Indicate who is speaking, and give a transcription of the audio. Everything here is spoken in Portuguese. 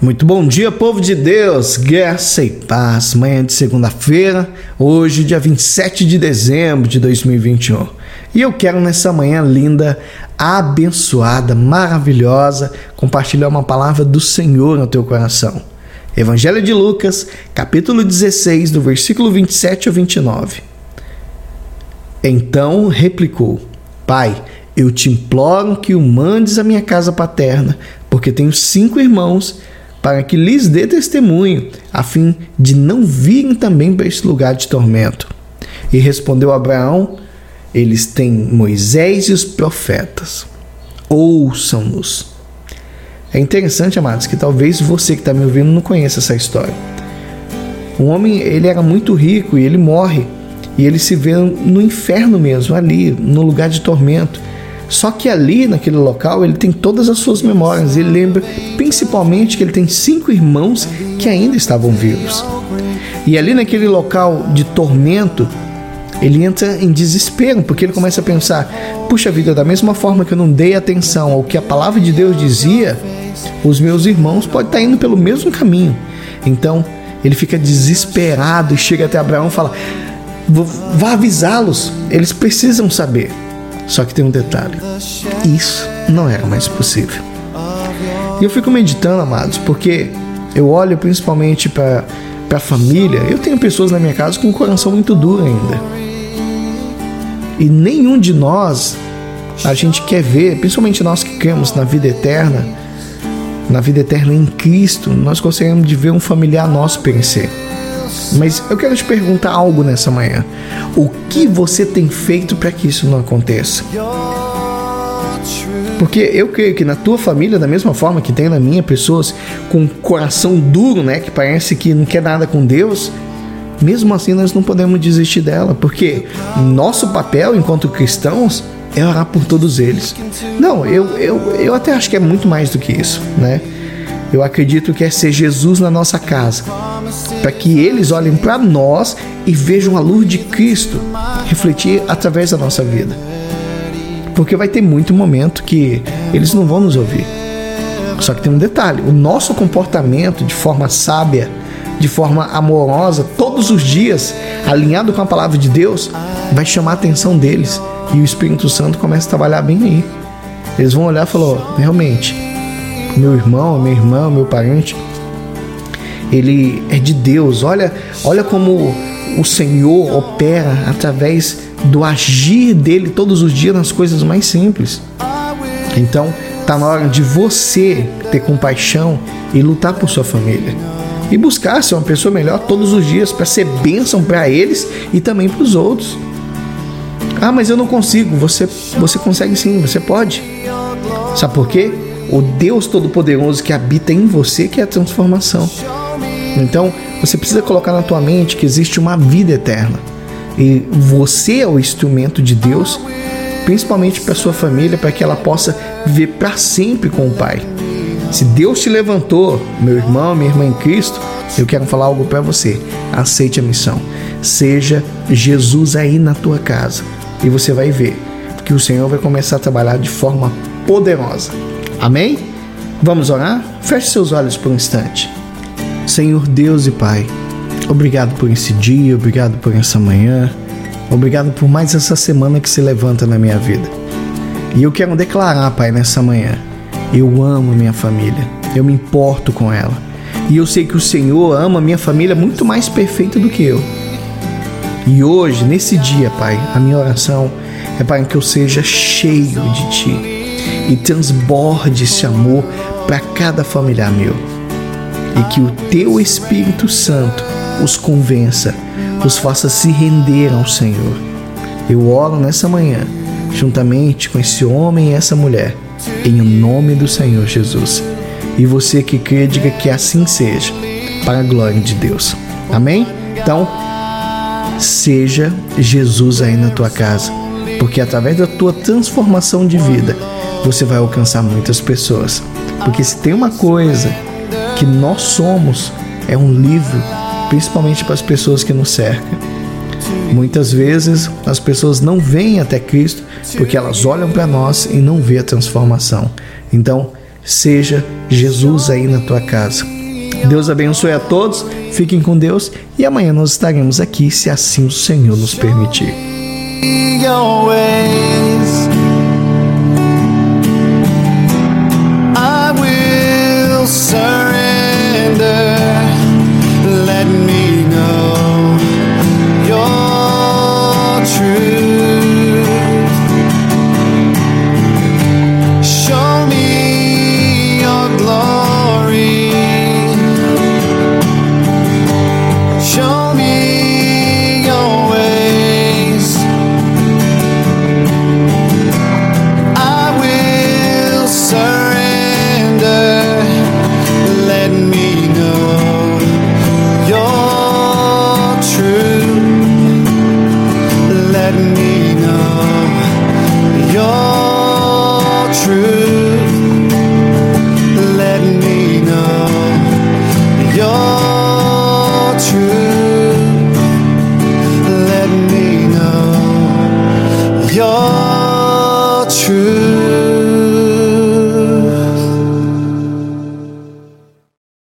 Speaker 1: Muito bom dia, povo de Deus, graça e paz. Manhã de segunda-feira, hoje, dia 27 de dezembro de 2021. E eu quero nessa manhã linda, abençoada, maravilhosa, compartilhar uma palavra do Senhor no teu coração. Evangelho de Lucas, capítulo 16, do versículo 27 ao 29. Então replicou: Pai, eu te imploro que o mandes à minha casa paterna, porque tenho cinco irmãos para que lhes dê testemunho, a fim de não virem também para este lugar de tormento. E respondeu Abraão: Eles têm Moisés e os profetas. Ouçam-nos. É interessante, amados, que talvez você que está me ouvindo não conheça essa história. Um homem, ele era muito rico e ele morre. E ele se vê no inferno mesmo, ali, no lugar de tormento. Só que ali, naquele local, ele tem todas as suas memórias. Ele lembra principalmente que ele tem cinco irmãos que ainda estavam vivos. E ali, naquele local de tormento, ele entra em desespero, porque ele começa a pensar: puxa vida, da mesma forma que eu não dei atenção ao que a palavra de Deus dizia, os meus irmãos podem estar indo pelo mesmo caminho. Então, ele fica desesperado e chega até Abraão e fala: vá avisá-los, eles precisam saber. Só que tem um detalhe: isso não era mais possível. E eu fico meditando, amados, porque eu olho principalmente para a família. Eu tenho pessoas na minha casa com um coração muito duro ainda. E nenhum de nós a gente quer ver, principalmente nós que cremos na vida eterna, na vida eterna em Cristo, nós gostaríamos de ver um familiar nosso perecer. Mas eu quero te perguntar algo nessa manhã. O que você tem feito para que isso não aconteça? Porque eu creio que na tua família, da mesma forma que tem na minha, pessoas com coração duro, né, que parece que não quer nada com Deus, mesmo assim nós não podemos desistir dela, porque nosso papel enquanto cristãos é orar por todos eles. Não, eu, eu, eu até acho que é muito mais do que isso, né? Eu acredito que é ser Jesus na nossa casa, para que eles olhem para nós e vejam a luz de Cristo refletir através da nossa vida. Porque vai ter muito momento que eles não vão nos ouvir. Só que tem um detalhe: o nosso comportamento de forma sábia, de forma amorosa, todos os dias, alinhado com a palavra de Deus, vai chamar a atenção deles e o Espírito Santo começa a trabalhar bem aí. Eles vão olhar e falar: realmente, meu irmão, minha irmã, meu parente, ele é de Deus. Olha, olha como o Senhor opera através do agir dele todos os dias nas coisas mais simples. Então, tá na hora de você ter compaixão e lutar por sua família. E buscar ser uma pessoa melhor todos os dias para ser bênção para eles e também para os outros. Ah, mas eu não consigo. Você, você consegue sim, você pode. Sabe por quê? O Deus Todo-Poderoso que habita em você, que é a transformação. Então, você precisa colocar na tua mente que existe uma vida eterna. E você é o instrumento de Deus, principalmente para sua família, para que ela possa viver para sempre com o Pai. Se Deus te levantou, meu irmão, minha irmã em Cristo, eu quero falar algo para você. Aceite a missão. Seja Jesus aí na tua casa e você vai ver que o Senhor vai começar a trabalhar de forma poderosa. Amém? Vamos orar? Feche seus olhos por um instante. Senhor Deus e Pai, obrigado por esse dia, obrigado por essa manhã, obrigado por mais essa semana que se levanta na minha vida. E eu quero declarar, Pai, nessa manhã, eu amo minha família, eu me importo com ela. E eu sei que o Senhor ama minha família muito mais perfeita do que eu. E hoje, nesse dia, Pai, a minha oração é para que eu seja cheio de Ti e transborde esse amor para cada familiar meu. E que o teu Espírito Santo os convença, os faça se render ao Senhor. Eu oro nessa manhã, juntamente com esse homem e essa mulher, em nome do Senhor Jesus. E você que crê, diga que assim seja, para a glória de Deus. Amém? Então, seja Jesus aí na tua casa, porque através da tua transformação de vida, você vai alcançar muitas pessoas. Porque se tem uma coisa que nós somos, é um livro, principalmente para as pessoas que nos cercam. Muitas vezes as pessoas não vêm até Cristo porque elas olham para nós e não vê a transformação. Então, seja Jesus aí na tua casa. Deus abençoe a todos, fiquem com Deus e amanhã nós estaremos aqui, se assim o Senhor nos permitir. your ways. me know your truth.